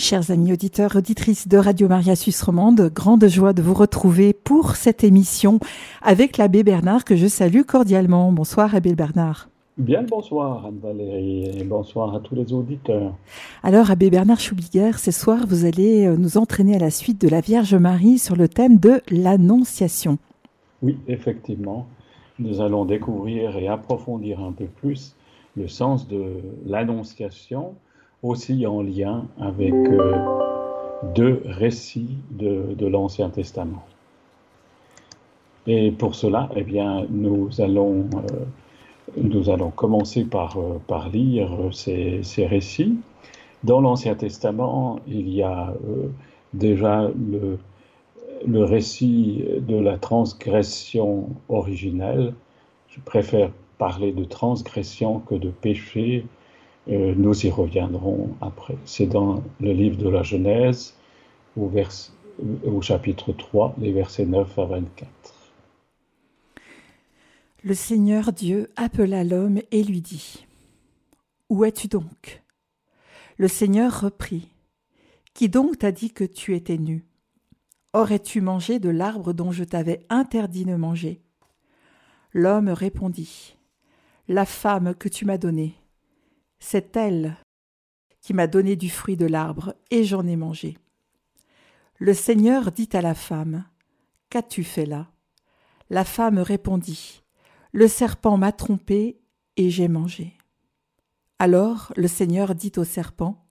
Chers amis auditeurs, auditrices de Radio Maria Suisse Romande, grande joie de vous retrouver pour cette émission avec l'abbé Bernard que je salue cordialement. Bonsoir abbé Bernard. Bien bonsoir Anne-Valérie et bonsoir à tous les auditeurs. Alors abbé Bernard Schubiguer, ce soir vous allez euh, nous entraîner à la suite de la Vierge Marie sur le thème de l'Annonciation. Oui, effectivement, nous allons découvrir et approfondir un peu plus le sens de l'Annonciation aussi en lien avec euh, deux récits de, l'Ancien Testament. Et pour cela, eh bien, nous allons, euh, nous allons commencer par, euh, par lire ces, ces, récits. Dans l'Ancien Testament, il y a déjà le, le récit de la transgression originelle. Je préfère parler de transgression que de péché euh, nous y reviendrons après. C'est dans le livre de la Genèse, au, au chapitre 3, les versets 9 à 24. Le Seigneur Dieu appela l'homme et lui dit Où es-tu donc? Le Seigneur reprit Qui donc t'a dit que tu étais nu? Aurais-tu mangé de l'arbre dont je t'avais interdit de manger L'homme répondit La femme que tu m'as donnée c'est elle qui m'a donné du fruit de l'arbre, et j'en ai mangé. Le Seigneur dit à la femme, Qu'as-tu fait là? La femme répondit, Le serpent m'a trompé, et j'ai mangé. Alors le Seigneur dit au serpent,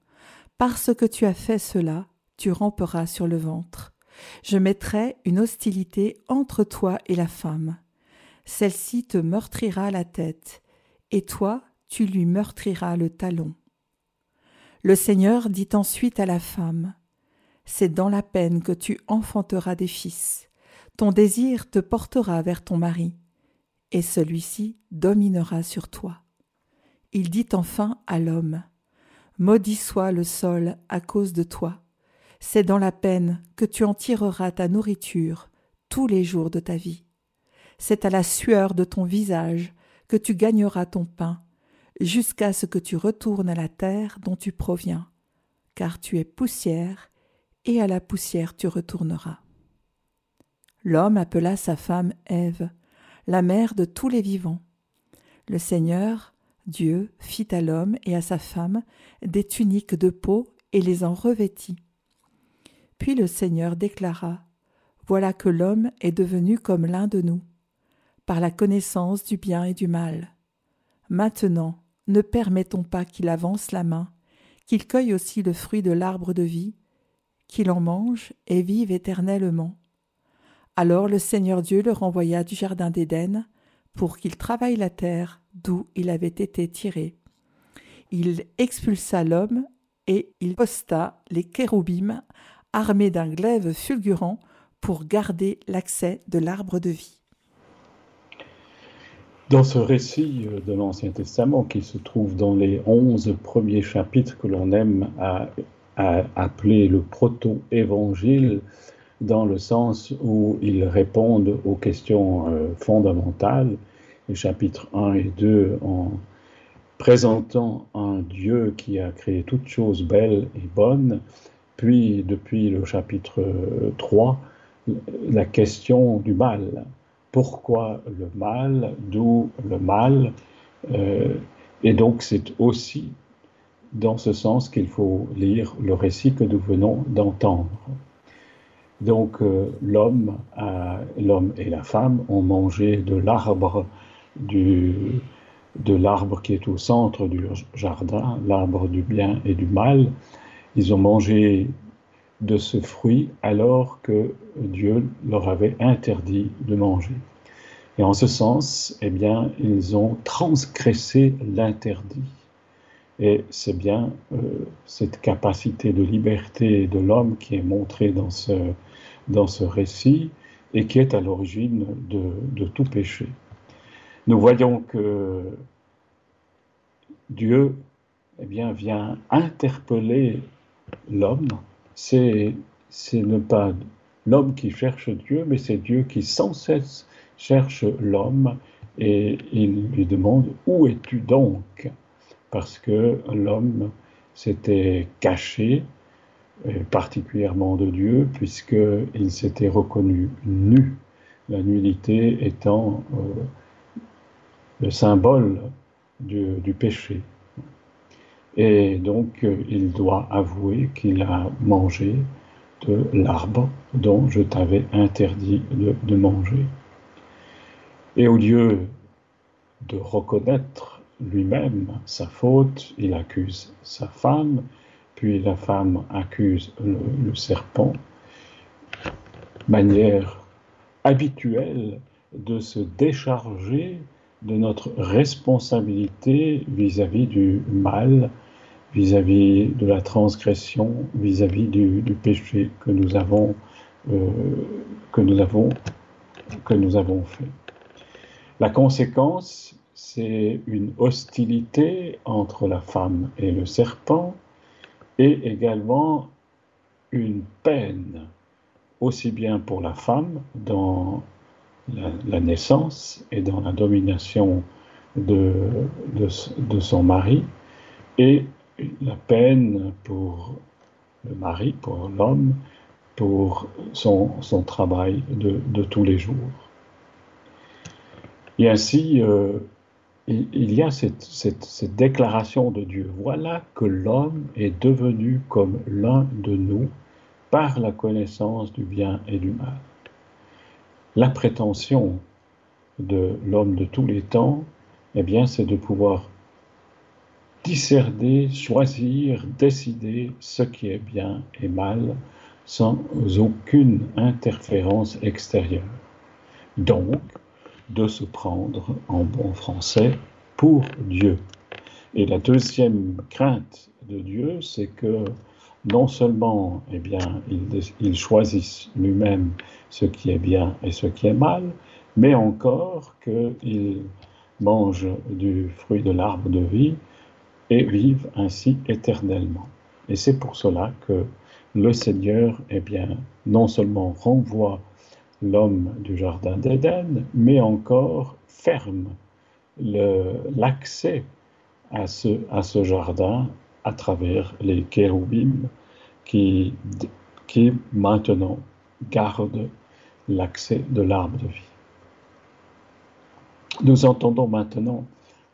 Parce que tu as fait cela, tu ramperas sur le ventre. Je mettrai une hostilité entre toi et la femme. Celle-ci te meurtrira la tête, et toi tu lui meurtriras le talon. Le Seigneur dit ensuite à la femme, C'est dans la peine que tu enfanteras des fils, ton désir te portera vers ton mari, et celui-ci dominera sur toi. Il dit enfin à l'homme, Maudit soit le sol à cause de toi, c'est dans la peine que tu en tireras ta nourriture tous les jours de ta vie. C'est à la sueur de ton visage que tu gagneras ton pain, jusqu'à ce que tu retournes à la terre dont tu proviens, car tu es poussière, et à la poussière tu retourneras. L'homme appela sa femme Ève, la mère de tous les vivants. Le Seigneur, Dieu, fit à l'homme et à sa femme des tuniques de peau et les en revêtit. Puis le Seigneur déclara Voilà que l'homme est devenu comme l'un de nous, par la connaissance du bien et du mal. Maintenant, ne permettons pas qu'il avance la main, qu'il cueille aussi le fruit de l'arbre de vie, qu'il en mange et vive éternellement. Alors le Seigneur Dieu le renvoya du jardin d'Éden pour qu'il travaille la terre d'où il avait été tiré. Il expulsa l'homme et il posta les kéroubim armés d'un glaive fulgurant pour garder l'accès de l'arbre de vie. Dans ce récit euh, de l'Ancien Testament qui se trouve dans les onze premiers chapitres que l'on aime à, appeler le proto-évangile, dans le sens où ils répondent aux questions euh, fondamentales, les chapitres 1 et 2 en présentant un Dieu qui a créé toutes choses belles et bonnes, puis depuis le chapitre 3, la question du mal pourquoi le mal, d'où le mal. Euh, et donc c'est aussi dans ce sens qu'il faut lire le récit que nous venons d'entendre. Donc euh, l'homme, l'homme et la femme ont mangé de l'arbre de l'arbre qui est au centre du jardin, l'arbre du bien et du mal. Ils ont mangé de ce fruit alors que Dieu leur avait interdit de manger. Et en ce sens, eh bien, ils ont transgressé l'interdit. Et c'est bien euh, cette capacité de liberté de l'homme qui est montrée dans ce, dans ce récit et qui est à l'origine de, de tout péché. Nous voyons que Dieu eh bien, vient interpeller l'homme c'est ne pas l'homme qui cherche Dieu, mais c'est Dieu qui sans cesse cherche l'homme et il lui demande Où es-tu donc? Parce que l'homme s'était caché particulièrement de Dieu, puisqu'il s'était reconnu nu, la nudité étant euh, le symbole du, péché. Et donc, il doit avouer qu'il a mangé de l'arbre dont je t'avais interdit de, manger. Et au lieu de reconnaître lui-même sa faute, il accuse sa femme, puis la femme accuse le, serpent, manière habituelle de se décharger de notre responsabilité vis-à-vis du mal, vis-à-vis de la transgression, vis-à-vis du, péché que nous avons, euh, que nous avons, que nous avons fait. La conséquence, c'est une hostilité entre la femme et le serpent, et également une peine, aussi bien pour la femme dans la, naissance et dans la domination de, de, son mari, et la peine pour le mari, pour l'homme, pour son, son travail de, de, tous les jours. Et ainsi, euh, il y a cette, déclaration de Dieu. Voilà que l'homme est devenu comme l'un de nous par la connaissance du bien et du mal. La prétention de l'homme de tous les temps, eh bien, c'est de pouvoir discerner, choisir, décider ce qui est bien et mal sans aucune interférence extérieure. Donc, de se prendre en bon français pour Dieu. Et la deuxième crainte de Dieu, c'est que non seulement eh bien, il, il choisisse lui-même ce qui est bien et ce qui est mal, mais encore qu'il mange du fruit de l'arbre de vie et vive ainsi éternellement. Et c'est pour cela que le Seigneur, eh bien, non seulement renvoie l'homme du Jardin d'Éden, mais encore ferme l'accès à ce, à ce jardin à travers les kéroubim qui, qui maintenant gardent l'accès de l'arbre de vie. Nous entendons maintenant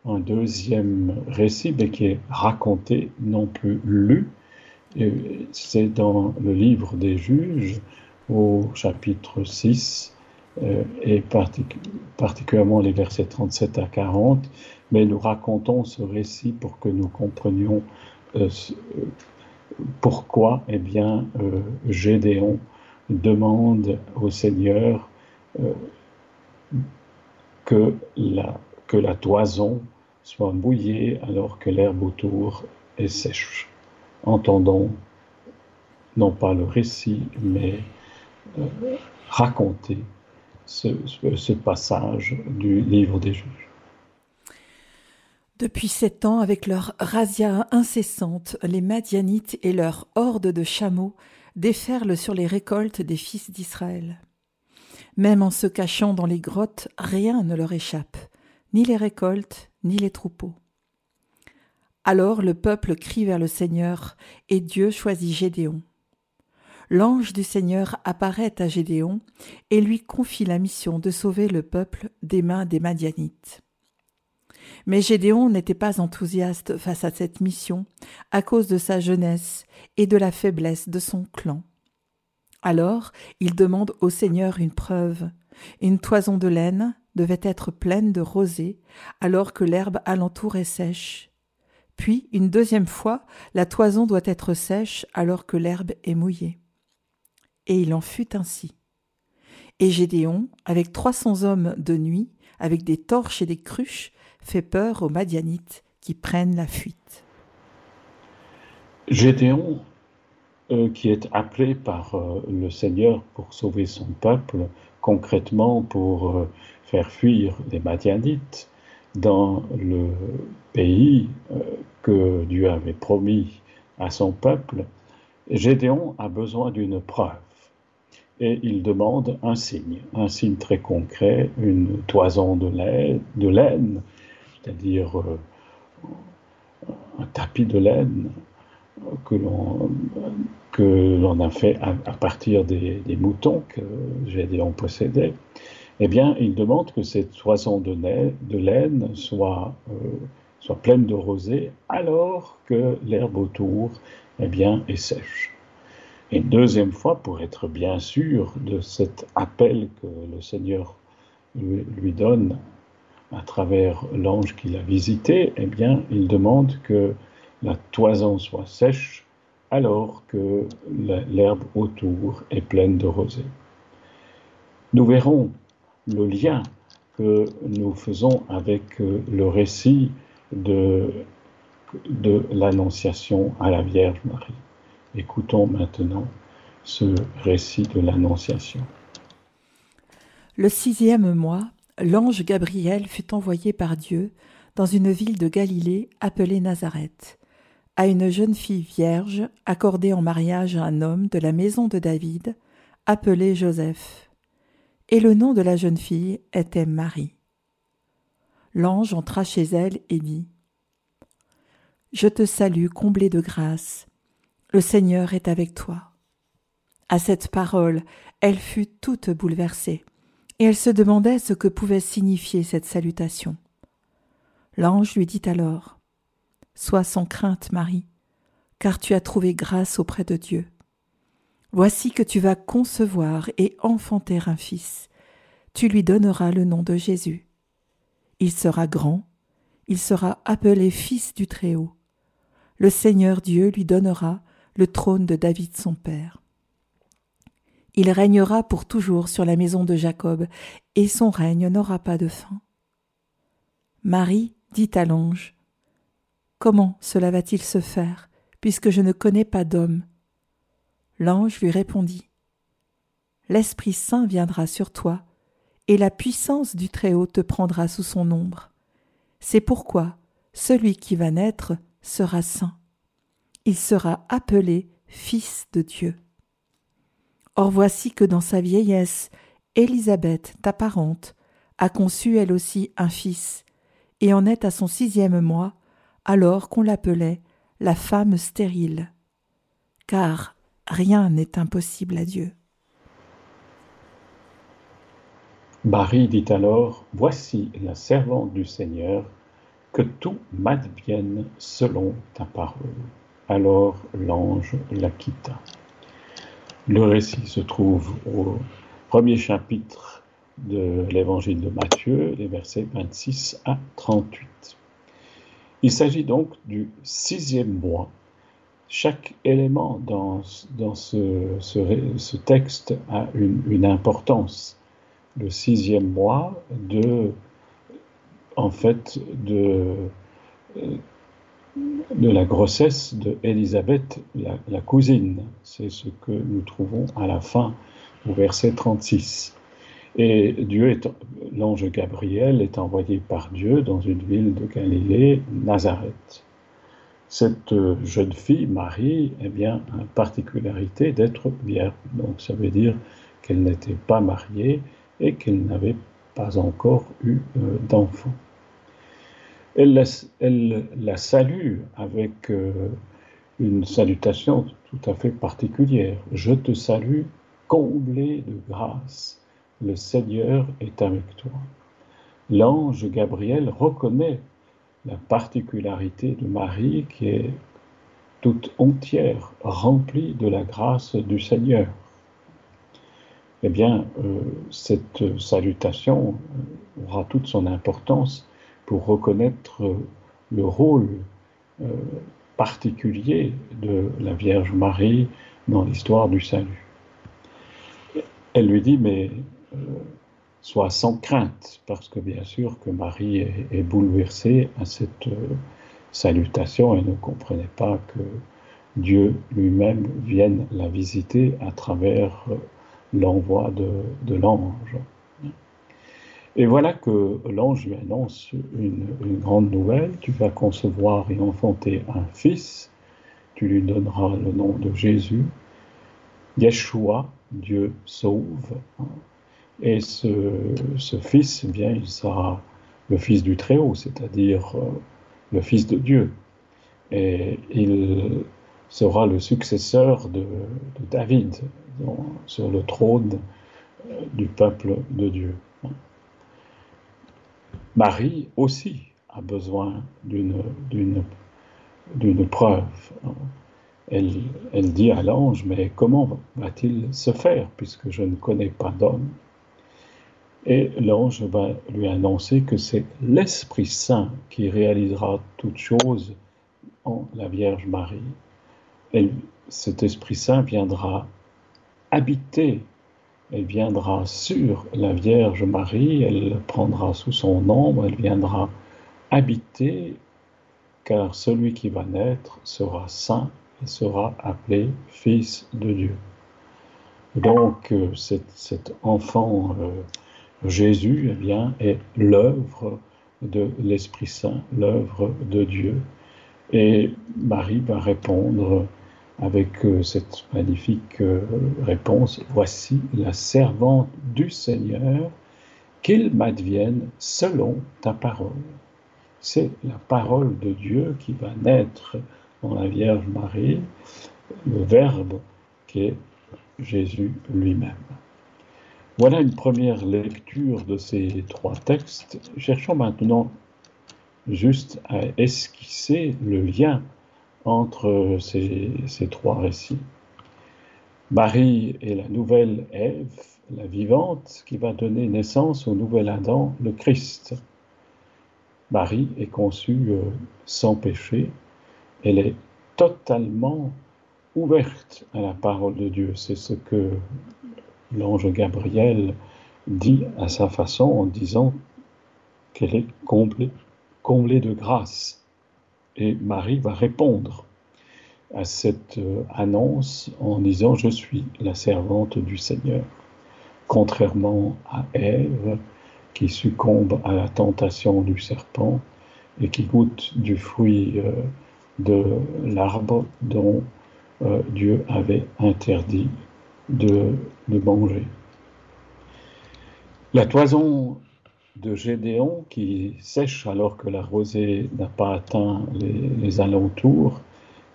un deuxième récit, mais qui est raconté, non plus lu. C'est dans le livre des juges, au chapitre 6 euh, et particulièrement les versets 37 à 40, mais nous racontons ce récit pour que nous comprenions euh, pourquoi eh bien, euh, Gédéon demande au Seigneur que, la, que la toison soit mouillée alors que l'herbe autour est sèche. Entendons non pas le récit, mais raconter ce, passage du livre des juges. Depuis sept ans, avec leur razzia incessante, les Madianites et leur horde de chameaux déferlent sur les récoltes des fils d'Israël. Même en se cachant dans les grottes, rien ne leur échappe, ni les récoltes, ni les troupeaux. Alors le peuple crie vers le Seigneur, et Dieu choisit Gédéon l'ange du Seigneur apparaît à Gédéon et lui confie la mission de sauver le peuple des mains des Madianites. Mais Gédéon n'était pas enthousiaste face à cette mission à cause de sa jeunesse et de la faiblesse de son clan. Alors il demande au Seigneur une preuve. Une toison de laine devait être pleine de rosée alors que l'herbe alentour est sèche. Puis, une deuxième fois, la toison doit être sèche alors que l'herbe est mouillée et il en fut ainsi. Et Gédéon, avec trois cents hommes de nuit, avec des torches et des cruches, fait peur aux Madianites qui prennent la fuite. Gédéon, euh, qui est appelé par euh, le Seigneur pour sauver son peuple, concrètement pour euh, faire fuir les Madianites dans le pays que Dieu avait promis à son peuple, Gédéon a besoin d'une preuve et il demande un signe, un signe très concret, une toison de laine, c'est-à-dire euh, un tapis de laine que que l'on a fait à, partir des, moutons que Gédéon possédait, eh bien, il demande que cette toison de, laine soit, euh, soit pleine de rosée alors que l'herbe autour eh bien, est sèche. Et une deuxième fois, pour être bien sûr de cet appel que le Seigneur lui, donne à travers l'ange qu'il a visité, eh bien, il demande que la toison soit sèche alors que l'herbe autour est pleine de rosée. Nous verrons le lien que nous faisons avec euh, le récit de, de l'Annonciation à la Vierge Marie. Écoutons maintenant ce récit de l'Annonciation. Le sixième mois, l'ange Gabriel fut envoyé par Dieu dans une ville de Galilée appelée Nazareth, à une jeune fille vierge accordée en mariage à un homme de la maison de David, appelé Joseph. Et le nom de la jeune fille était Marie. L'ange entra chez elle et dit Je te salue, comblée de grâce. Le Seigneur est avec toi. À cette parole, elle fut toute bouleversée, et elle se demandait ce que pouvait signifier cette salutation. L'ange lui dit alors Sois sans crainte, Marie, car tu as trouvé grâce auprès de Dieu. Voici que tu vas concevoir et enfanter un fils. Tu lui donneras le nom de Jésus. Il sera grand, il sera appelé Fils du Très-Haut. Le Seigneur Dieu lui donnera le trône de David son père. Il régnera pour toujours sur la maison de Jacob, et son règne n'aura pas de fin. Marie dit à l'ange, Comment cela va-t-il se faire, puisque je ne connais pas d'homme? L'ange lui répondit, L'Esprit Saint viendra sur toi, et la puissance du Très-Haut te prendra sous son ombre. C'est pourquoi celui qui va naître sera saint il sera appelé Fils de Dieu. Or voici que dans sa vieillesse, Élisabeth, ta parente, a conçu elle aussi un fils, et en est à son sixième mois, alors qu'on l'appelait la femme stérile. Car rien n'est impossible à Dieu. Marie dit alors, Voici la servante du Seigneur, que tout m'advienne selon ta parole. Alors l'ange la quitta. Le récit se trouve au premier chapitre de l'évangile de Matthieu, les versets 26 à 38. Il s'agit donc du sixième mois. Chaque élément dans, ce, texte a une, importance. Le sixième mois de, en fait, de la grossesse de Élisabeth, la, cousine. C'est ce que nous trouvons à la fin, au verset 36. Et Dieu l'ange Gabriel est envoyé par Dieu dans une ville de Galilée, Nazareth. Cette jeune fille, Marie, eh bien, a la particularité d'être vierge. Donc ça veut dire qu'elle n'était pas mariée et qu'elle n'avait pas encore eu euh, d'enfant. Elle la, salue avec euh, une salutation tout à fait particulière. Je te salue, comblé de grâce. Le Seigneur est avec toi. L'ange Gabriel reconnaît la particularité de Marie qui est toute entière, remplie de la grâce du Seigneur. Eh bien, euh, cette salutation aura toute son importance pour reconnaître le rôle euh, particulier de la Vierge Marie dans l'histoire du salut. Elle lui dit, mais euh, sois sans crainte, parce que bien sûr que Marie est, bouleversée à cette euh, salutation et ne comprenait pas que Dieu lui-même vienne la visiter à travers l'envoi de l'ange. Et voilà que l'ange lui annonce une, grande nouvelle. Tu vas concevoir et enfanter un fils. Tu lui donneras le nom de Jésus. Yeshua, Dieu sauve. Et ce, fils, eh bien, il sera le fils du Très-Haut, c'est-à-dire euh, le fils de Dieu. Et il sera le successeur de, David sur le trône euh, du peuple de Dieu. Marie aussi a besoin d'une preuve. Elle, elle dit à l'ange, mais comment va-t-il se faire puisque je ne connais pas d'homme? Et l'ange va lui annoncer que c'est l'Esprit Saint qui réalisera toutes choses en la Vierge Marie. Elle, cet Esprit Saint viendra habiter, elle viendra sur la Vierge Marie, elle prendra sous son ombre, elle viendra habiter, car celui qui va naître sera saint et sera appelé Fils de Dieu. Donc euh, cet, enfant euh, Jésus eh bien, est l'œuvre de l'Esprit Saint, l'œuvre de Dieu. Et Marie va répondre avec euh, cette magnifique réponse, Voici la servante du Seigneur, qu'il m'advienne selon ta parole. C'est la parole de Dieu qui va naître dans la Vierge Marie, le Verbe qui est Jésus lui-même. Voilà une première lecture de ces trois textes. Cherchons maintenant juste à esquisser le lien entre ces, ces trois récits. Marie est la nouvelle Ève, la vivante, qui va donner naissance au nouvel Adam, le Christ. Marie est conçue euh, sans péché, elle est totalement ouverte à la parole de Dieu. C'est ce que l'ange Gabriel dit à sa façon en disant qu'elle est comblée, de grâce. Et Marie va répondre à cette euh, annonce en disant Je suis la servante du Seigneur. Contrairement à Ève, qui succombe à la tentation du serpent et qui goûte du fruit euh, de l'arbre dont euh, Dieu avait interdit de, manger. La toison de Gédéon qui sèche alors que la rosée n'a pas atteint les, alentours,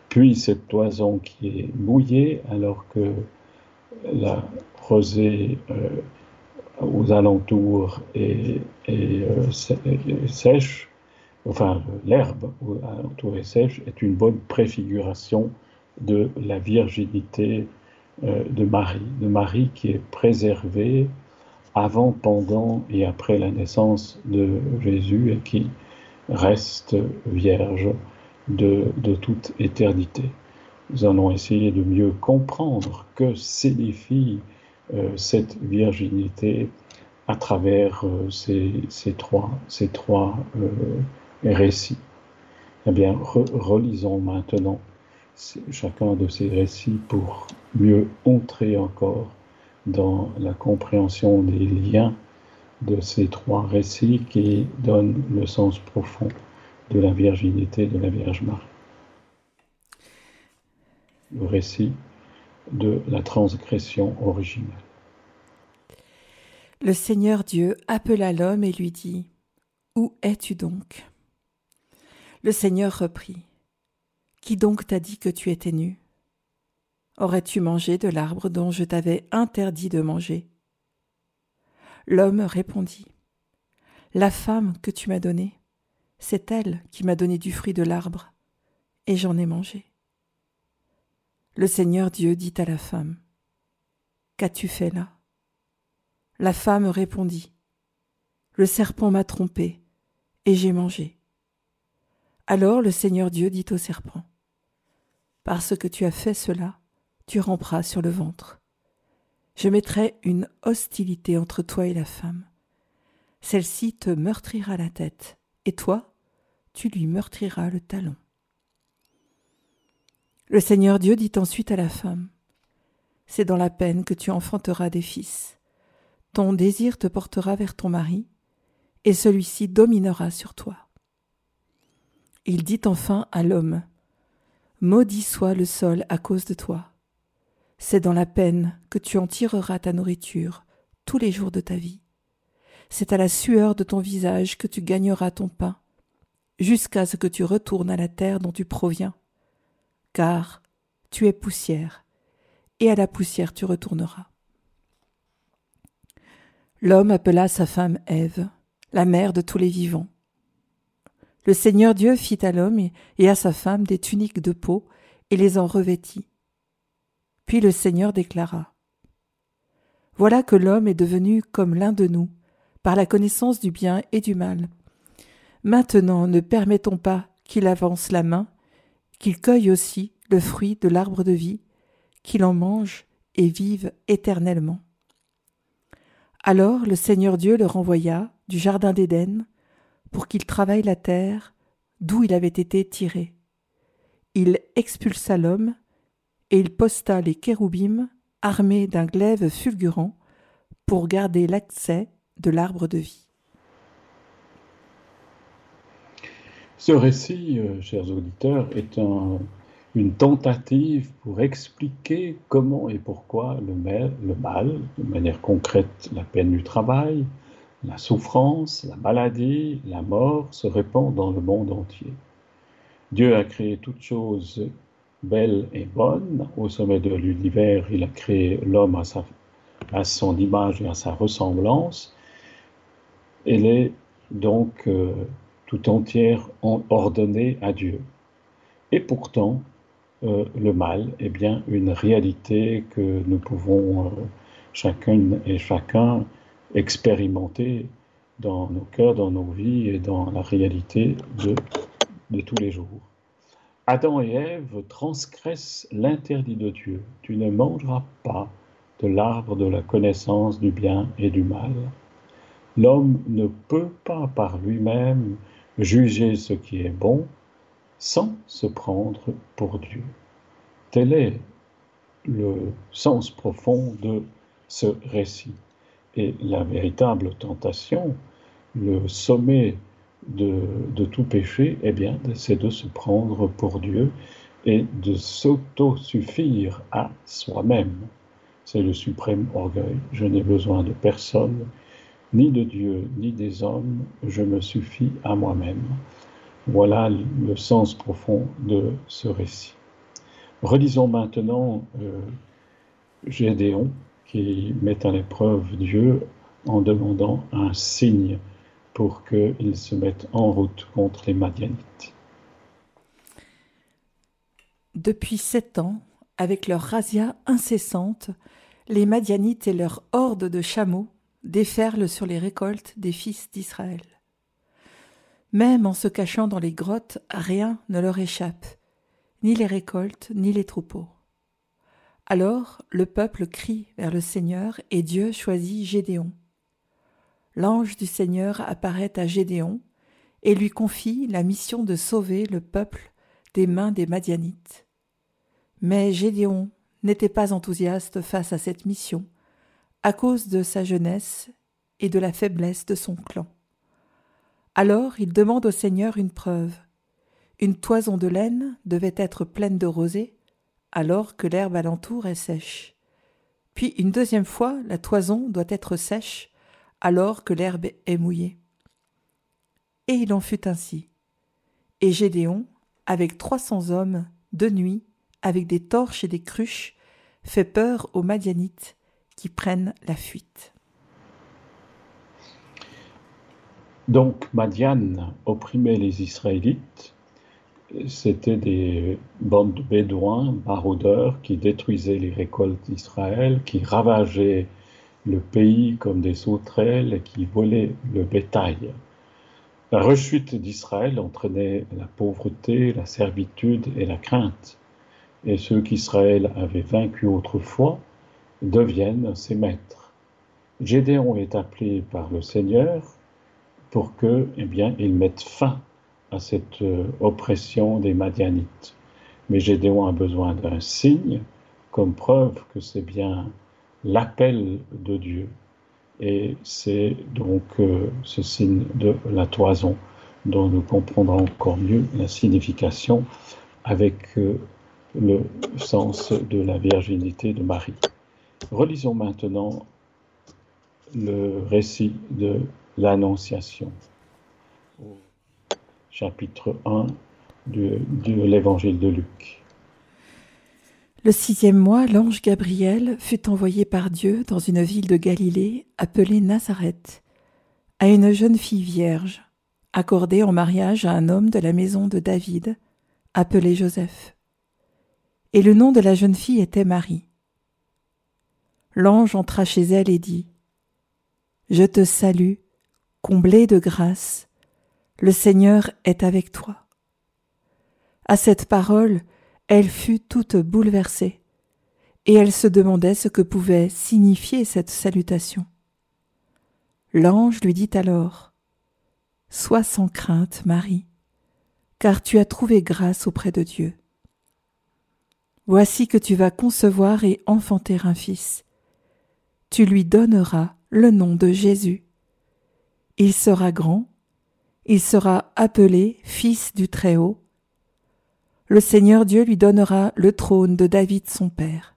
puis cette toison qui est mouillée alors que la rosée euh, aux alentours est, euh, sèche, enfin l'herbe aux alentours est sèche, est une bonne préfiguration de la virginité de Marie, de Marie qui est préservée avant, pendant et après la naissance de Jésus et qui reste vierge de, de toute éternité. Nous allons essayer de mieux comprendre que signifie euh, cette virginité à travers euh, ces, trois, ces trois euh, récits. Eh bien, relisons maintenant chacun de ces récits pour mieux entrer encore dans la compréhension des liens de ces trois récits qui donnent le sens profond de la virginité de la Vierge Marie. Le récit de la transgression originelle. Le Seigneur Dieu appela l'homme et lui dit Où es-tu donc? Le Seigneur reprit Qui donc t'a dit que tu étais nu? Aurais-tu mangé de l'arbre dont je t'avais interdit de manger? L'homme répondit La femme que tu m'as donnée, c'est elle qui m'a donné du fruit de l'arbre, et j'en ai mangé. Le Seigneur Dieu dit à la femme, Qu'as-tu fait là? La femme répondit, Le serpent m'a trompé, et j'ai mangé. Alors le Seigneur Dieu dit au serpent, Parce que tu as fait cela, tu ramperas sur le ventre. Je mettrai une hostilité entre toi et la femme. Celle-ci te meurtrira la tête, et toi, tu lui meurtriras le talon. Le Seigneur Dieu dit ensuite à la femme, C'est dans la peine que tu enfanteras des fils. Ton désir te portera vers ton mari, et celui-ci dominera sur toi. Il dit enfin à l'homme, Maudit soit le sol à cause de toi. C'est dans la peine que tu en tireras ta nourriture tous les jours de ta vie. C'est à la sueur de ton visage que tu gagneras ton pain, jusqu'à ce que tu retournes à la terre dont tu proviens car tu es poussière, et à la poussière tu retourneras. L'homme appela sa femme Ève, la mère de tous les vivants. Le Seigneur Dieu fit à l'homme et à sa femme des tuniques de peau et les en revêtit. Puis le Seigneur déclara Voilà que l'homme est devenu comme l'un de nous, par la connaissance du bien et du mal. Maintenant ne permettons pas qu'il avance la main, qu'il cueille aussi le fruit de l'arbre de vie, qu'il en mange et vive éternellement. Alors le Seigneur Dieu le renvoya du jardin d'Éden pour qu'il travaille la terre d'où il avait été tiré. Il expulsa l'homme et il posta les kéroubim armés d'un glaive fulgurant pour garder l'accès de l'arbre de vie. Ce récit, euh, chers auditeurs, est une tentative pour expliquer comment et pourquoi le mal, le mal, de manière concrète la peine du travail, la souffrance, la maladie, la mort se répand dans le monde entier. Dieu a créé toutes choses belles et bonnes. Au sommet de l'univers, il a créé l'homme à, à, son image et à sa ressemblance. Elle est donc euh, tout entière ordonnée à Dieu. Et pourtant, euh, le mal est bien une réalité que nous pouvons euh, chacun et chacun expérimenter dans nos cœurs, dans nos vies et dans la réalité de, de tous les jours. Adam et Ève transgressent l'interdit de Dieu. Tu ne mangeras pas de l'arbre de la connaissance du bien et du mal. L'homme ne peut pas par lui-même juger ce qui est bon sans se prendre pour Dieu. Tel est le sens profond de ce récit. Et la véritable tentation, le sommet de, tout péché, eh bien, c'est de se prendre pour Dieu et de s'auto-suffire à soi-même. C'est le suprême orgueil. Je n'ai besoin de personne, ni de Dieu, ni des hommes. Je me suffis à moi-même. Voilà le sens profond de ce récit. Relisons maintenant euh, Gédéon qui met à l'épreuve Dieu en demandant un signe pour qu'il se mette en route contre les Madianites. Depuis sept ans, avec leur razzia incessante, les Madianites et leurs hordes de chameaux déferlent sur les récoltes des fils d'Israël. Même en se cachant dans les grottes, rien ne leur échappe, ni les récoltes, ni les troupeaux. Alors le peuple crie vers le Seigneur et Dieu choisit Gédéon. L'ange du Seigneur apparaît à Gédéon et lui confie la mission de sauver le peuple des mains des Madianites. Mais Gédéon n'était pas enthousiaste face à cette mission, à cause de sa jeunesse et de la faiblesse de son clan. Alors il demande au Seigneur une preuve. Une toison de laine devait être pleine de rosée, alors que l'herbe alentour est sèche. Puis une deuxième fois, la toison doit être sèche, alors que l'herbe est mouillée. Et il en fut ainsi. Et Gédéon, avec trois cents hommes, de nuit, avec des torches et des cruches, fait peur aux Madianites qui prennent la fuite. Donc Madian opprimait les Israélites, c'était des bandes de bédouins, maraudeurs, qui détruisaient les récoltes d'Israël, qui ravageaient le pays comme des sauterelles et qui volaient le bétail. La rechute d'Israël entraînait la pauvreté, la servitude et la crainte. Et ceux qu'Israël avait vaincus autrefois deviennent ses maîtres. Gédéon est appelé par le Seigneur pour que, eh bien, il mette fin à cette euh, oppression des Madianites. Mais Gédéon a besoin d'un signe comme preuve que c'est bien l'appel de Dieu. Et c'est donc euh, ce signe de la toison dont nous comprendrons encore mieux la signification avec euh, le sens de la virginité de Marie. Relisons maintenant le récit de l'Annonciation chapitre 1 de, l'évangile de Luc. Le sixième mois, l'ange Gabriel fut envoyé par Dieu dans une ville de Galilée appelée Nazareth, à une jeune fille vierge, accordée en mariage à un homme de la maison de David, appelé Joseph. Et le nom de la jeune fille était Marie. L'ange entra chez elle et dit Je te salue, comblée de grâce, le Seigneur est avec toi. À cette parole, elle fut toute bouleversée, et elle se demandait ce que pouvait signifier cette salutation. L'ange lui dit alors Sois sans crainte, Marie, car tu as trouvé grâce auprès de Dieu. Voici que tu vas concevoir et enfanter un fils. Tu lui donneras le nom de Jésus. Il sera grand, il sera appelé Fils du Très-Haut, le Seigneur Dieu lui donnera le trône de David son père.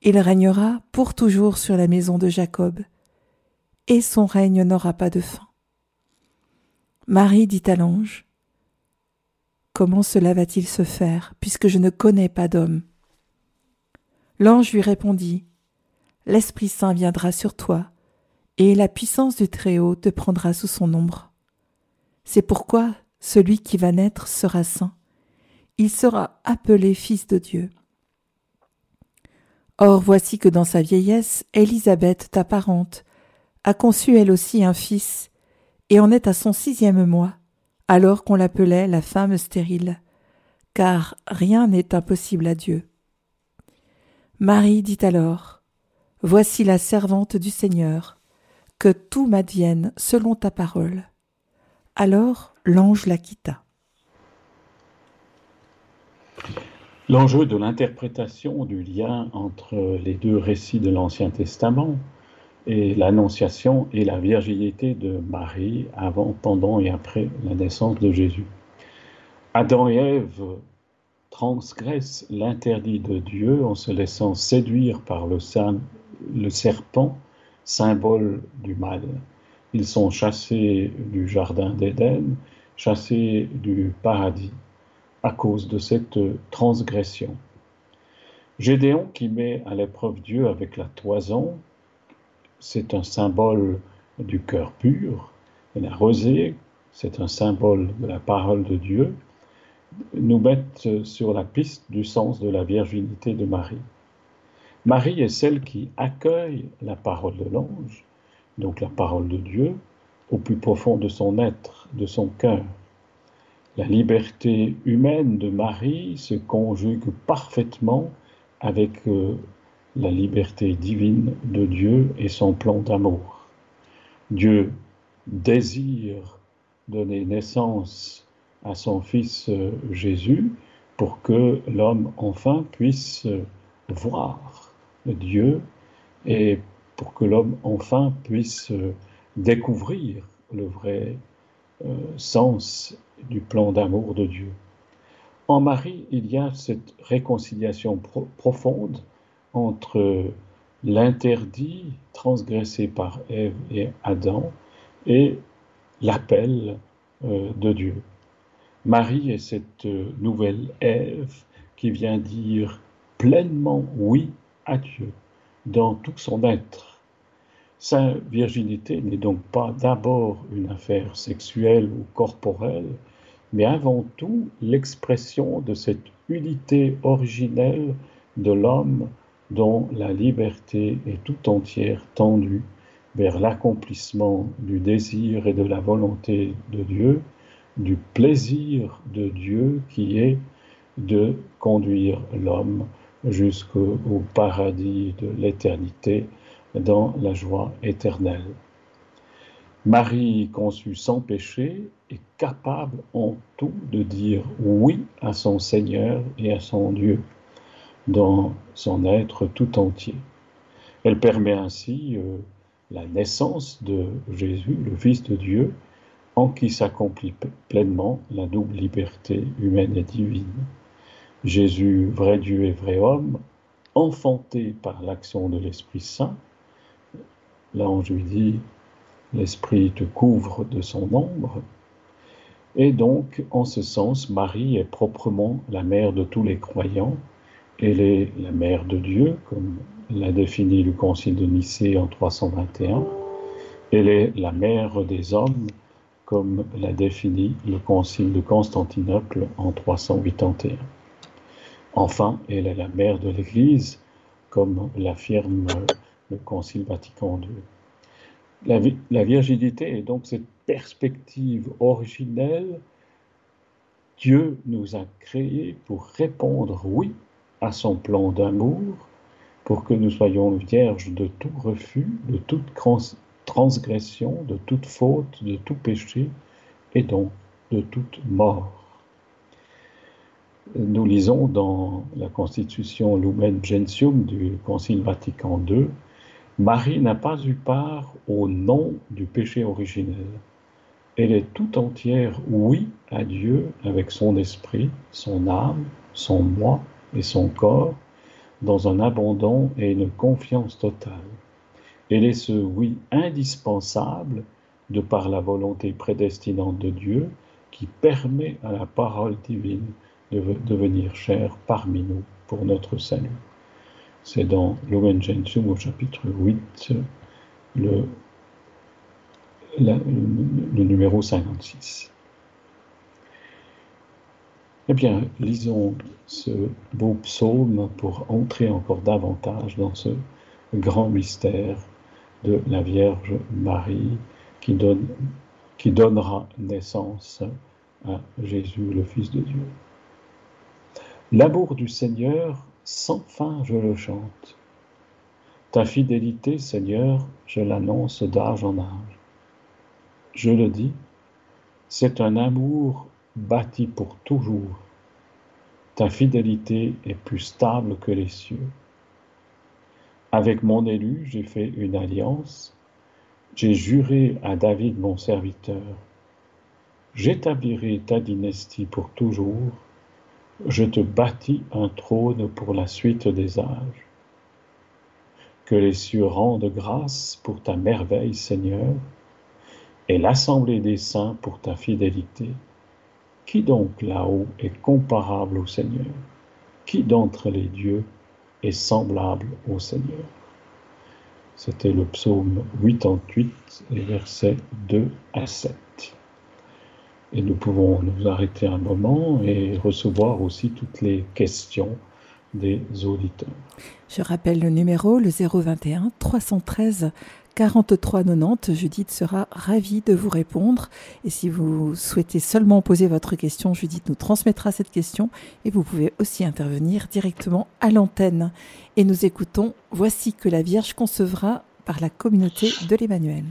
Il régnera pour toujours sur la maison de Jacob, et son règne n'aura pas de fin. Marie dit à l'ange, Comment cela va-t-il se faire, puisque je ne connais pas d'homme? L'ange lui répondit, L'Esprit Saint viendra sur toi, et la puissance du Très-Haut te prendra sous son ombre. C'est pourquoi celui qui va naître sera saint il sera appelé fils de Dieu. Or voici que dans sa vieillesse, Élisabeth, ta parente, a conçu elle aussi un fils, et en est à son sixième mois, alors qu'on l'appelait la femme stérile, car rien n'est impossible à Dieu. Marie dit alors, Voici la servante du Seigneur, que tout m'advienne selon ta parole. Alors l'ange la quitta. L'enjeu de l'interprétation du lien entre les deux récits de l'Ancien Testament et l'Annonciation et la virginité de Marie avant, pendant et après la naissance de Jésus. Adam et Ève transgressent l'interdit de Dieu en se laissant séduire par le, le serpent, symbole du mal. Ils sont chassés du Jardin d'Éden, chassés du paradis à cause de cette transgression. Gédéon qui met à l'épreuve Dieu avec la toison, c'est un symbole du cœur pur, et la rosée, c'est un symbole de la parole de Dieu, nous mettent sur la piste du sens de la virginité de Marie. Marie est celle qui accueille la parole de l'ange, donc la parole de Dieu, au plus profond de son être, de son cœur. La liberté humaine de Marie se conjugue parfaitement avec euh, la liberté divine de Dieu et son plan d'amour. Dieu désire donner naissance à son Fils euh, Jésus pour que l'homme enfin puisse voir Dieu et pour que l'homme enfin puisse découvrir le vrai sens du plan d'amour de Dieu. En Marie, il y a cette réconciliation profonde entre l'interdit transgressé par Ève et Adam et l'appel euh, de Dieu. Marie est cette nouvelle Ève qui vient dire pleinement oui à Dieu dans tout son être. Sa virginité n'est donc pas d'abord une affaire sexuelle ou corporelle, mais avant tout l'expression de cette unité originelle de l'homme dont la liberté est tout entière tendue vers l'accomplissement du désir et de la volonté de Dieu, du plaisir de Dieu qui est de conduire l'homme jusqu'au paradis de l'éternité dans la joie éternelle. Marie, conçue sans péché, est capable en tout de dire oui à son Seigneur et à son Dieu dans son être tout entier. Elle permet ainsi euh, la naissance de Jésus, le Fils de Dieu, en qui s'accomplit pleinement la double liberté humaine et divine. Jésus, vrai Dieu et vrai homme, enfanté par l'action de l'Esprit Saint, L'ange lui dit, l'Esprit te couvre de son ombre. Et donc, en ce sens, Marie est proprement la mère de tous les croyants, Elle est la mère de Dieu, comme l'a défini le Concile de Nicée en 321. Elle est la mère des hommes, comme l'a défini le Concile de Constantinople en 381. Enfin, elle est la mère de l'Église, comme l'affirme le Concile Vatican II. La, virginité est donc cette perspective originelle. Dieu nous a créés pour répondre oui à son plan d'amour, pour que nous soyons vierges de tout refus, de toute transgression, de toute faute, de tout péché, et donc de toute mort. Nous lisons dans la Constitution Lumen Gentium du Concile Vatican II, Marie n'a pas eu part au nom du péché originel. Elle est tout entière oui à Dieu avec son esprit, son âme, son moi et son corps, dans un abandon et une confiance totale. Elle est ce oui indispensable de par la volonté prédestinante de Dieu qui permet à la parole divine devenir chère parmi nous pour notre salut. C'est dans Lumen Gentium au chapitre 8, le, numéro 56. Eh bien, lisons ce beau psaume pour entrer encore davantage dans ce grand mystère de la Vierge Marie qui donnera naissance à Jésus, le Fils de Dieu. L'amour du Seigneur, sans fin je le chante. Ta fidélité, Seigneur, je l'annonce d'âge en âge. Je le dis, c'est un amour bâti pour toujours. Ta fidélité est plus stable que les cieux. Avec mon élu, j'ai fait une alliance. J'ai juré à David mon serviteur. J'établirai ta dynastie pour toujours. Je te bâtis un trône pour la suite des âges. Que les cieux rendent grâce pour ta merveille, Seigneur, et l'assemblée des saints pour ta fidélité. Qui donc là-haut est comparable au Seigneur? Qui d'entre les dieux est semblable au Seigneur? C'était le psaume 88, les versets 2 à 7. Et nous pouvons nous arrêter un moment et recevoir aussi toutes les questions des auditeurs. Je rappelle le numéro, le 021 313 4390. Judith sera ravie de vous répondre. Et si vous souhaitez seulement poser votre question, Judith nous transmettra cette question et vous pouvez aussi intervenir directement à l'antenne. Et nous écoutons Voici que la Vierge concevra par la communauté de l'Emmanuel.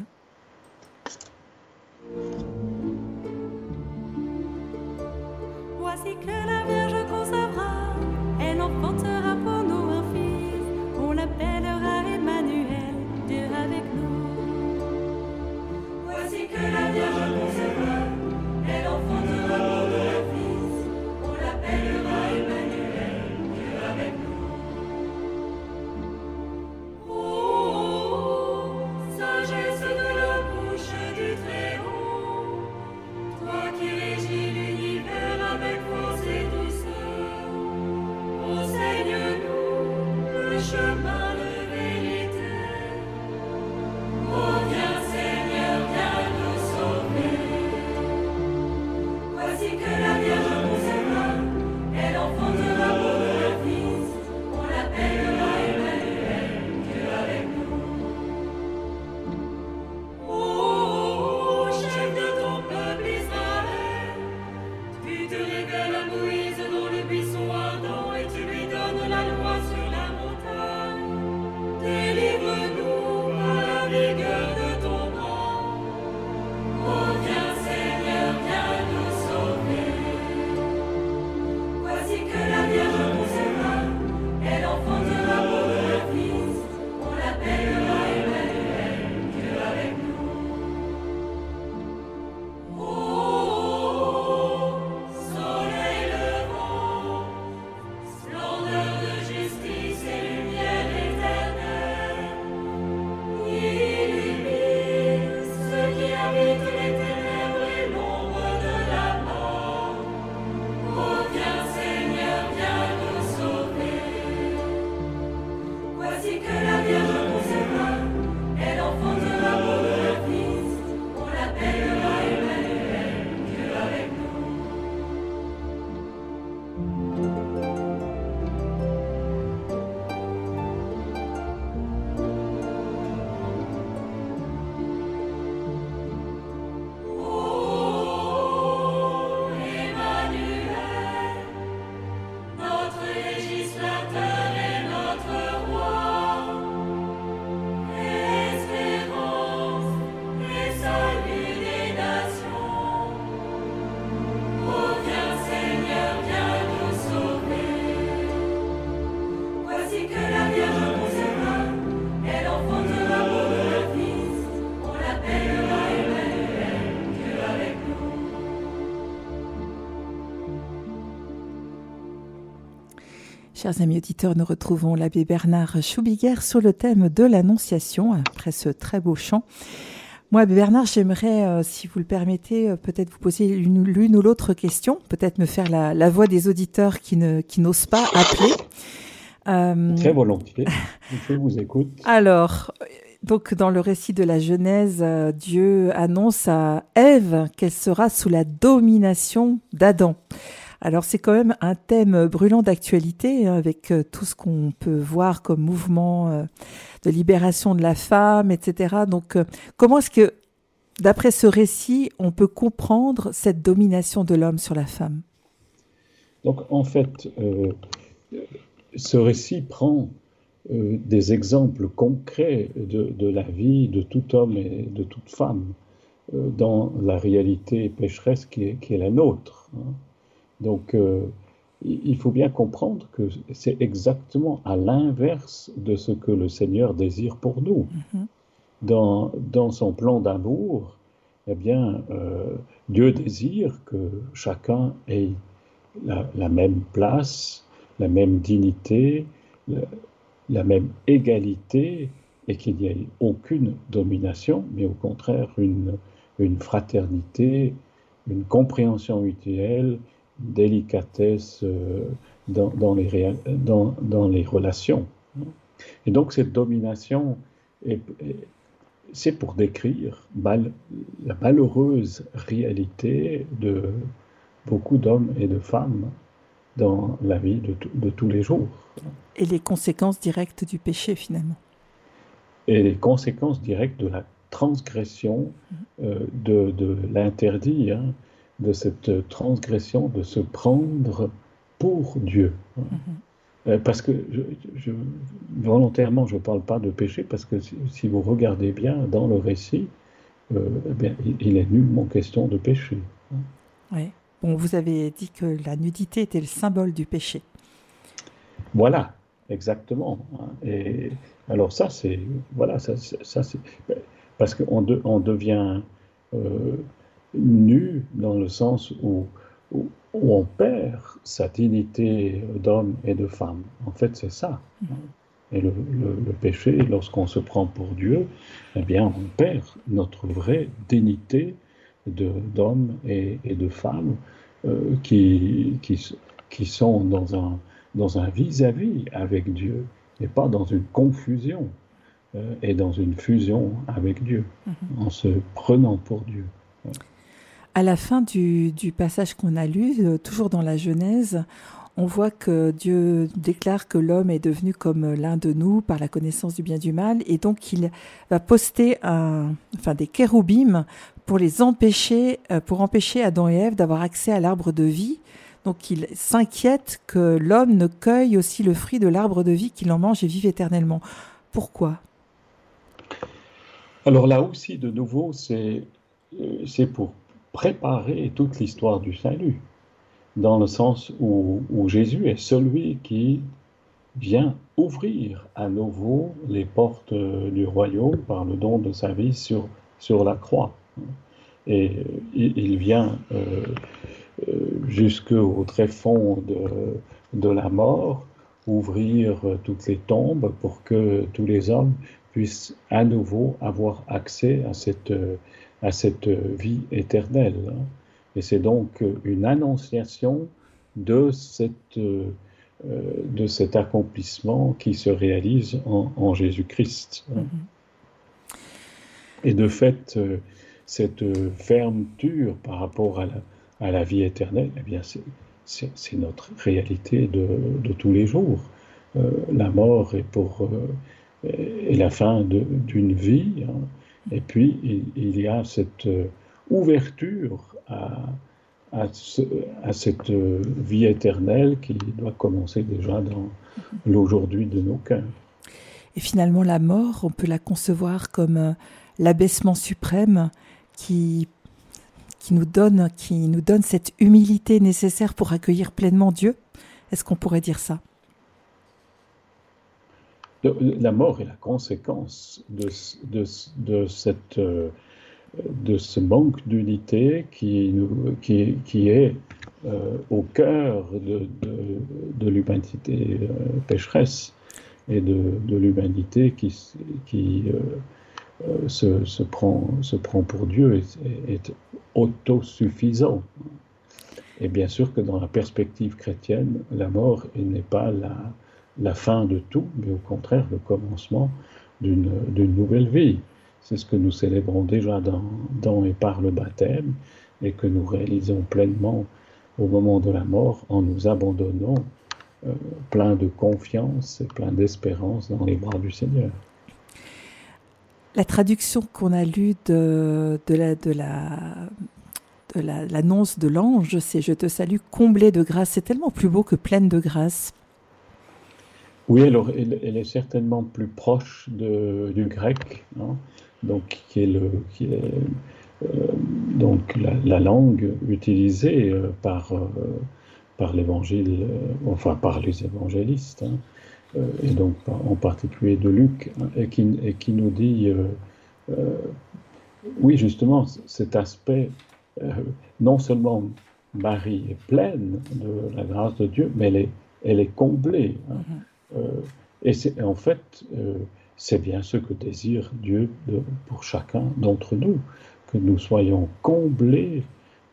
Chers amis auditeurs, nous retrouvons l'abbé Bernard Choubiguer sur le thème de l'Annonciation, après ce très beau chant. Moi, abbé Bernard, j'aimerais, euh, si vous le permettez, euh, peut-être vous poser l'une ou l'autre question, peut-être me faire la, la, voix des auditeurs qui ne qui n'osent pas appeler. Euh, très volontiers, je vous écoute. Alors, donc dans le récit de la Genèse, Dieu annonce à Ève qu'elle sera sous la domination d'Adam. Alors c'est quand même un thème brûlant d'actualité hein, avec euh, tout ce qu'on peut voir comme mouvement euh, de libération de la femme, etc. Donc comment est-ce que, d'après ce récit, on peut comprendre cette domination de l'homme sur la femme? Donc en fait, ce récit prend euh, des exemples concrets de, la vie de tout homme et de toute femme euh, dans la réalité pécheresse qui est, qui est la nôtre. Hein. Donc, euh, il faut bien comprendre que c'est exactement à l'inverse de ce que le Seigneur désire pour nous. Mm-hmm. Dans, dans, son plan d'amour, eh bien, Dieu désire que chacun ait la, la, même place, la même dignité, la même égalité et qu'il n'y ait aucune domination, mais au contraire une, une fraternité, une compréhension mutuelle, délicatesse euh, dans, dans, les dans, dans, les relations. Et donc cette domination, c'est pour décrire la malheureuse réalité de beaucoup d'hommes et de femmes dans la vie de, de, tous les jours. Et les conséquences directes du péché finalement. Et les conséquences directes de la transgression euh, de, de l'interdit, hein, de cette transgression de se prendre pour Dieu. Mhm. Euh, parce que je, je, volontairement, je ne parle pas de péché, parce que si, si, vous regardez bien dans le récit, euh, eh bien, il, il, est nullement question de péché. Oui vous avez dit que la nudité était le symbole du péché. Voilà, exactement. Et alors ça, c'est voilà, ça, ça c'est parce qu'on on devient euh, nu dans le sens où, où, on perd sa dignité d'homme et de femme. En fait, c'est ça. Et le, péché, lorsqu'on se prend pour Dieu, eh bien, on perd notre vraie dignité d'homme et, et, de femme euh, qui, qui, qui, sont dans un dans un vis-à-vis avec Dieu et pas dans une confusion euh, et dans une fusion avec Dieu, mm-hmm. en se prenant pour Dieu. À la fin du, passage qu'on a lu, euh, toujours dans la Genèse, on voit que Dieu déclare que l'homme est devenu comme l'un de nous par la connaissance du bien et du mal, et donc il va poster un, enfin des kéroubim pour les empêcher, euh, pour empêcher Adam et Ève d'avoir accès à l'arbre de vie. Donc il s'inquiète que l'homme ne cueille aussi le fruit de l'arbre de vie, qu'il en mange et vive éternellement. Pourquoi? Alors là aussi, de nouveau, c'est euh, pour préparer toute l'histoire du salut dans le sens où, Jésus est celui qui vient ouvrir à nouveau les portes du royaume par le don de sa vie sur, sur la croix. Et euh, il, vient euh, euh, jusqu'au tréfonds de, de la mort, ouvrir toutes les tombes pour que tous les hommes puissent à nouveau avoir accès à cette, à cette vie éternelle. Et c'est donc une annonciation de, cette, euh, de cet accomplissement qui se réalise en, Jésus-Christ. Mm-hmm. Et de fait, euh, cette fermeture par rapport à la, à la vie éternelle, eh bien, c'est notre réalité de, de, tous les jours. Euh, la mort est pour est la fin d'une vie, hein. Et puis il, y a cette ouverture à, à, cette vie éternelle qui doit commencer déjà dans l'aujourd'hui de nos cœurs. Et finalement, la mort, on peut la concevoir comme euh, l'abaissement suprême qui, qui, nous donne, qui nous donne cette humilité nécessaire pour accueillir pleinement Dieu. Est-ce qu'on pourrait dire ça? La mort est la conséquence de, cette... Euh, ce manque d'unité qui, est euh, au cœur de, l'humanité euh, pécheresse et de, l'humanité qui, se, prend, se prend pour Dieu et est autosuffisant. Et bien sûr que dans la perspective chrétienne, la mort n'est pas la, la, fin de tout, mais au contraire le commencement d'une nouvelle vie. C'est ce que nous célébrons déjà dans, et par le baptême et que nous réalisons pleinement au moment de la mort en nous abandonnant euh, plein de confiance et plein d'espérance dans les bras du Seigneur. La traduction qu'on a lue de, de la, de la l'annonce de l'ange, c'est Je te salue comblé de grâce. C'est tellement plus beau que pleine de grâce. Oui, alors elle, est certainement plus proche de, du grec, hein, donc qui est, le, qui euh, donc la, langue utilisée euh, par, euh, par l'évangile, enfin par les évangélistes, hein, et donc en particulier de Luc, hein, et, qui, et qui nous dit, oui justement, cet aspect non seulement Marie est pleine de la grâce de Dieu, mais elle est, elle est comblée. Hein. Mm-hmm. Euh, et en fait, euh, c'est bien ce que désire Dieu pour chacun d'entre nous, que nous soyons comblés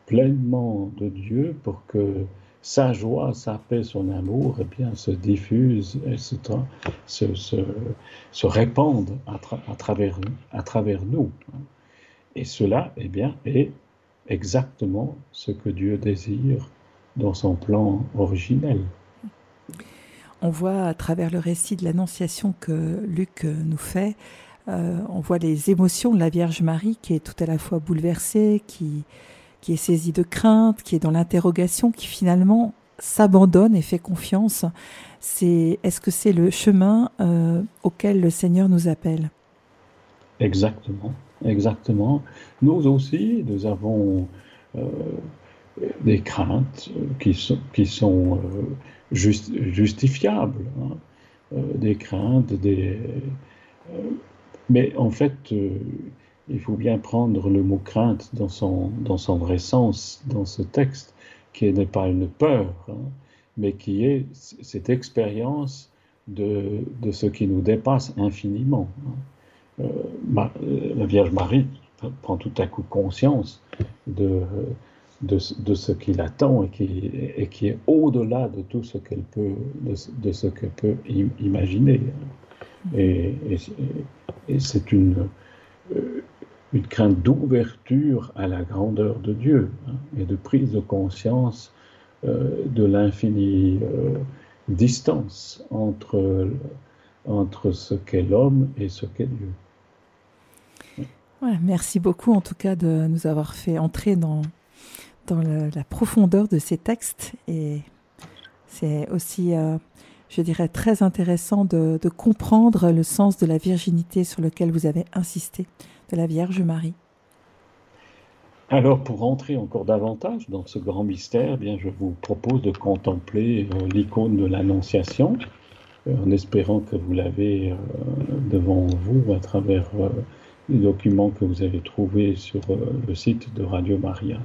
pleinement de Dieu pour que sa joie, sa paix, son amour eh bien, se diffusent et se, se, répandent à, travers, à travers nous. Et cela eh bien, est exactement ce que Dieu désire dans son plan originel. On voit à travers le récit de l'Annonciation que Luc nous fait, euh, on voit les émotions de la Vierge Marie qui est tout à la fois bouleversée, qui, qui est saisie de crainte, qui est dans l'interrogation, qui finalement s'abandonne et fait confiance. C'est, est-ce que c'est le chemin euh, auquel le Seigneur nous appelle? Exactement. Exactement. Nous aussi, nous avons euh, des craintes qui sont, qui sont euh, justifiables, hein. euh, des craintes, des... mais en fait, il faut bien prendre le mot crainte dans son, dans son vrai sens dans ce texte, qui n'est pas une peur, hein, mais qui est cette expérience de, de, ce qui nous dépasse infiniment. Hein. Euh, euh, la Vierge Marie prend tout à coup conscience de, de, ce qui l'attend et qui, et qui est au-delà de tout ce qu'elle peut, de, ce qu'elle peut imaginer. Et, et, c'est une, euh, une crainte d'ouverture à la grandeur de Dieu hein, et de prise de conscience de l'infinie distance entre entre ce qu'est l'homme et ce qu'est Dieu. merci beaucoup en tout cas de nous avoir fait entrer dans, dans la profondeur de ces textes et c'est aussi, euh, je dirais, très intéressant de, comprendre le sens de la virginité sur lequel vous avez insisté, de la Vierge Marie. Alors, pour entrer encore davantage dans ce grand mystère, eh bien, je vous propose de contempler euh, l'icône de l'Annonciation, en espérant que vous l'avez euh, devant vous à travers euh, documents que vous avez trouvés sur euh, le site de Radio Maria.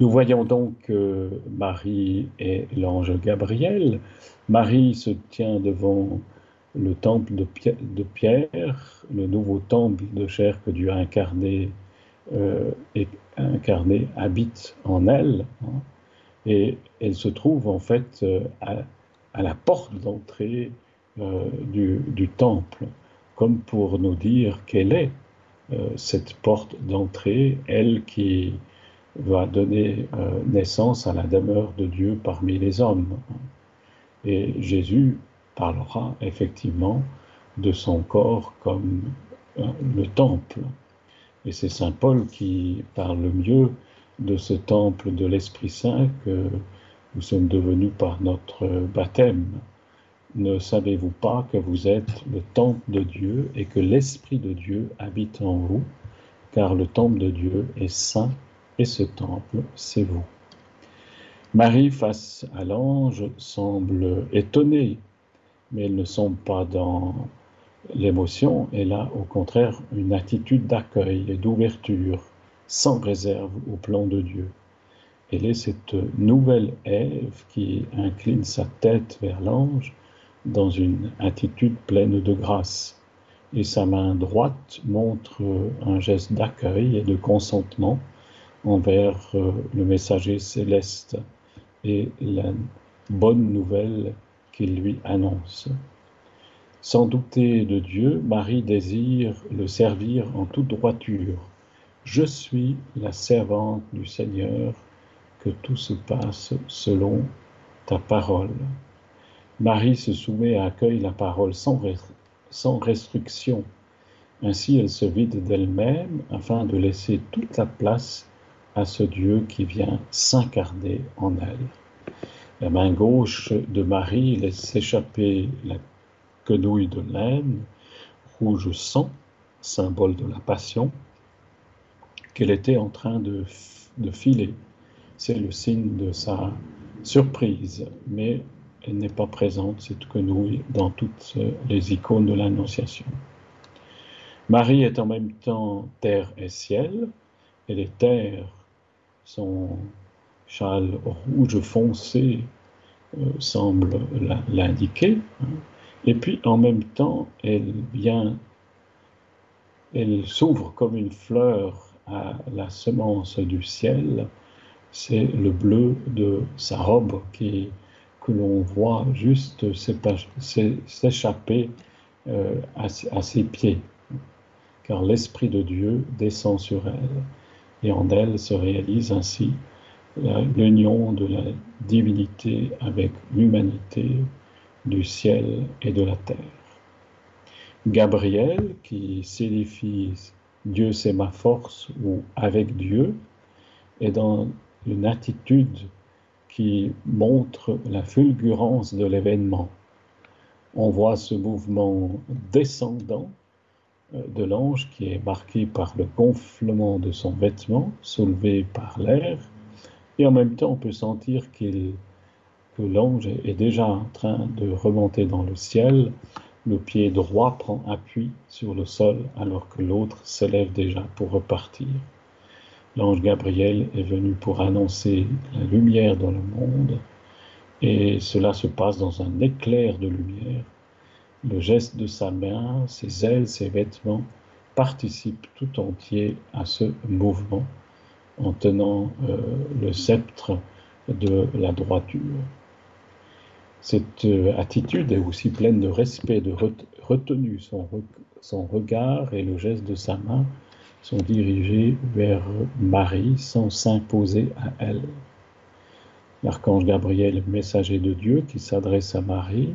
Nous voyons donc Marie est l'ange Gabriel. Marie se tient devant le temple de Pierre, le nouveau temple de chair que Dieu a incarné, et incarné habite en elle. Hein. et elle se trouve en fait à, à la porte d'entrée euh, du, temple, comme pour nous dire quelle est euh, cette porte d'entrée, elle qui va donner euh, naissance à la demeure de Dieu parmi les hommes. Et Jésus parlera effectivement de son corps comme le temple. Et c'est Saint Paul qui parle le mieux de ce temple de l'Esprit Saint que nous sommes devenus par notre baptême. Ne savez-vous pas que vous êtes le temple de Dieu et que l'Esprit de Dieu habite en vous? Car le temple de Dieu est saint et ce temple, c'est vous. Marie, face à l'ange, semble étonnée, mais elle ne semble pas dans L'émotion est là, au contraire, une attitude d'accueil et d'ouverture, sans réserve au plan de Dieu. Elle est cette nouvelle Ève qui incline sa tête vers l'ange dans une attitude pleine de grâce. Et sa main droite montre un geste d'accueil et de consentement envers euh, le messager céleste et la bonne nouvelle qu'il lui annonce. Sans douter de Dieu, Marie désire le servir en toute droiture. Je suis la servante du Seigneur, que tout se passe selon ta parole. Marie se soumet et accueille la parole sans, restriction. Ainsi, elle se vide d'elle-même afin de laisser toute la place à ce Dieu qui vient s'incarner en elle. La main gauche de Marie laisse s'échapper la quenouille de laine, rouge sang, symbole de la passion, qu'elle était en train de, de filer. C'est le signe de sa surprise, mais n'est pas présente, cette quenouille, dans toutes les icônes de l'Annonciation. Marie est en même temps terre et ciel, et les terres, son châle rouge foncé euh, semble l'indiquer. Hein. Et puis en même temps, elle vient, elle s'ouvre comme une fleur à la semence du ciel. C'est le bleu de sa robe qui que l'on voit juste s'échapper euh, à, ses pieds, car l'Esprit de Dieu descend sur elle, et en elle se réalise ainsi l'union de la divinité avec l'humanité, du ciel et de la terre. Gabriel, qui signifie Dieu c'est ma force ou avec Dieu, est dans une attitude qui montre la fulgurance de l'événement. On voit ce mouvement descendant euh, de l'ange qui est marqué par le gonflement de son vêtement soulevé par l'air, et en même temps on peut sentir que l'ange est déjà en train de remonter dans le ciel, le pied droit prend appui sur le sol alors que l'autre s'élève déjà pour repartir. L'ange Gabriel est venu pour annoncer la lumière dans le monde et cela se passe dans un éclair de lumière. Le geste de sa main, ses ailes, ses vêtements participent tout entier à ce mouvement en tenant euh, le sceptre de la droiture. Cette euh, attitude est aussi pleine de respect, de retenue. son regard et le geste de sa main sont dirigés vers Marie sans s'imposer à elle. L'archange Gabriel, messager de Dieu, qui s'adresse à Marie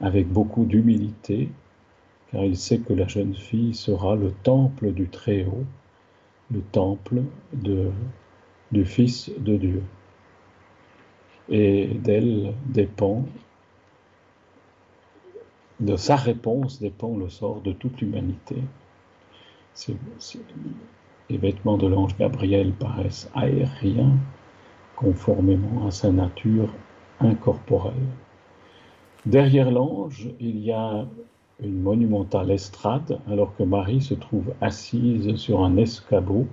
avec beaucoup d'humilité, car il sait que la jeune fille sera le temple du Très-Haut, le temple du Fils de Dieu. Et d'elle dépend, de sa réponse dépend le sort de toute l'humanité les vêtements de l'ange Gabriel paraissent aériens, conformément à sa nature incorporelle. Derrière l'ange, il y a une monumentale estrade, alors que Marie se trouve assise sur un escabeau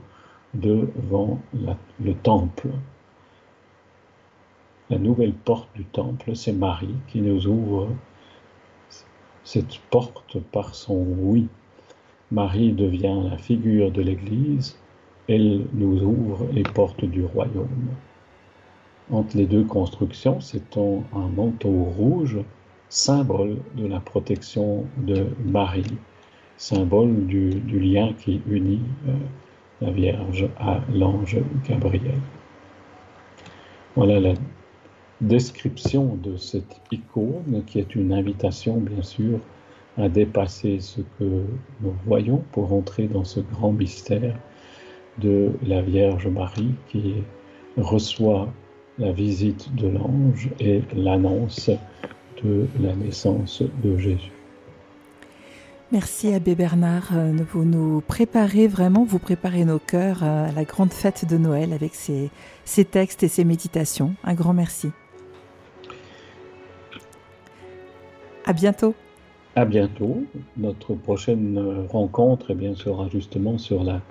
devant le temple. La nouvelle porte du temple, c'est Marie qui nous ouvre cette porte par son oui. Marie devient la figure de l'Église, elle nous ouvre les portes du royaume. Entre les deux constructions, c'est un manteau rouge, symbole de la protection de Marie, symbole du, lien qui unit euh, la Vierge à l'ange Gabriel. Voilà la description de cette icône qui est une invitation, bien sûr, à dépasser ce que nous voyons pour entrer dans ce grand mystère de la Vierge Marie qui reçoit la visite de l'ange et l'annonce de la naissance de Jésus. Merci Abbé Bernard. Euh, vous nous préparez vraiment, vous préparez nos cœurs à la grande fête de Noël avec ces, ces textes et ces méditations. Un grand merci. À bientôt. À bientôt. Notre prochaine rencontre eh bien, sera justement sur la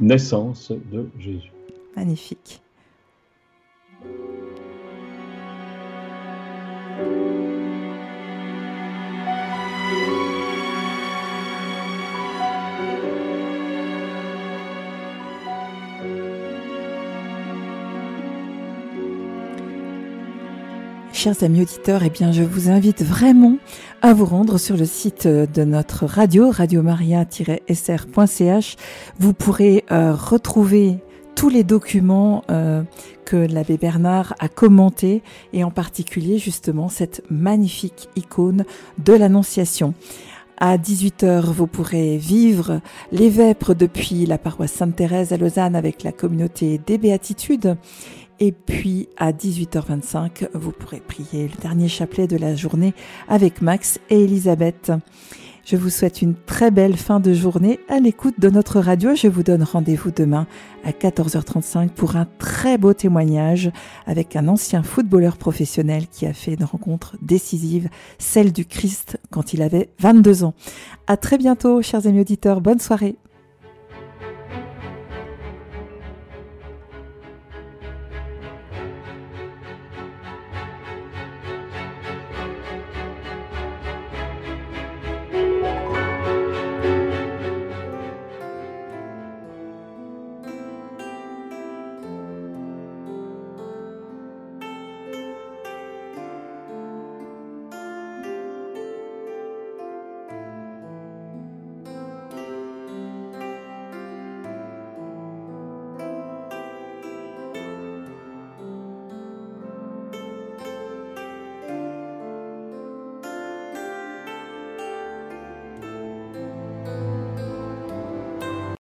naissance de Jésus. Magnifique. Chers amis auditeurs, eh bien, je vous invite vraiment à vous rendre sur le site de notre radio, radiomaria-sr.ch. Vous pourrez euh, retrouver tous les documents euh, que l'abbé Bernard a commentés et en particulier justement cette magnifique icône de l'Annonciation. À 18h, vous pourrez vivre les vêpres depuis la paroisse Sainte-Thérèse à Lausanne avec la communauté des Béatitudes. Et puis à 18h25, vous pourrez prier le dernier chapelet de la journée avec Max et Elisabeth. Je vous souhaite une très belle fin de journée à l'écoute de notre radio. Je vous donne rendez-vous demain à 14h35 pour un très beau témoignage avec un ancien footballeur professionnel qui a fait une rencontre décisive, celle du Christ quand il avait 22 ans. À très bientôt, chers amis auditeurs. Bonne soirée.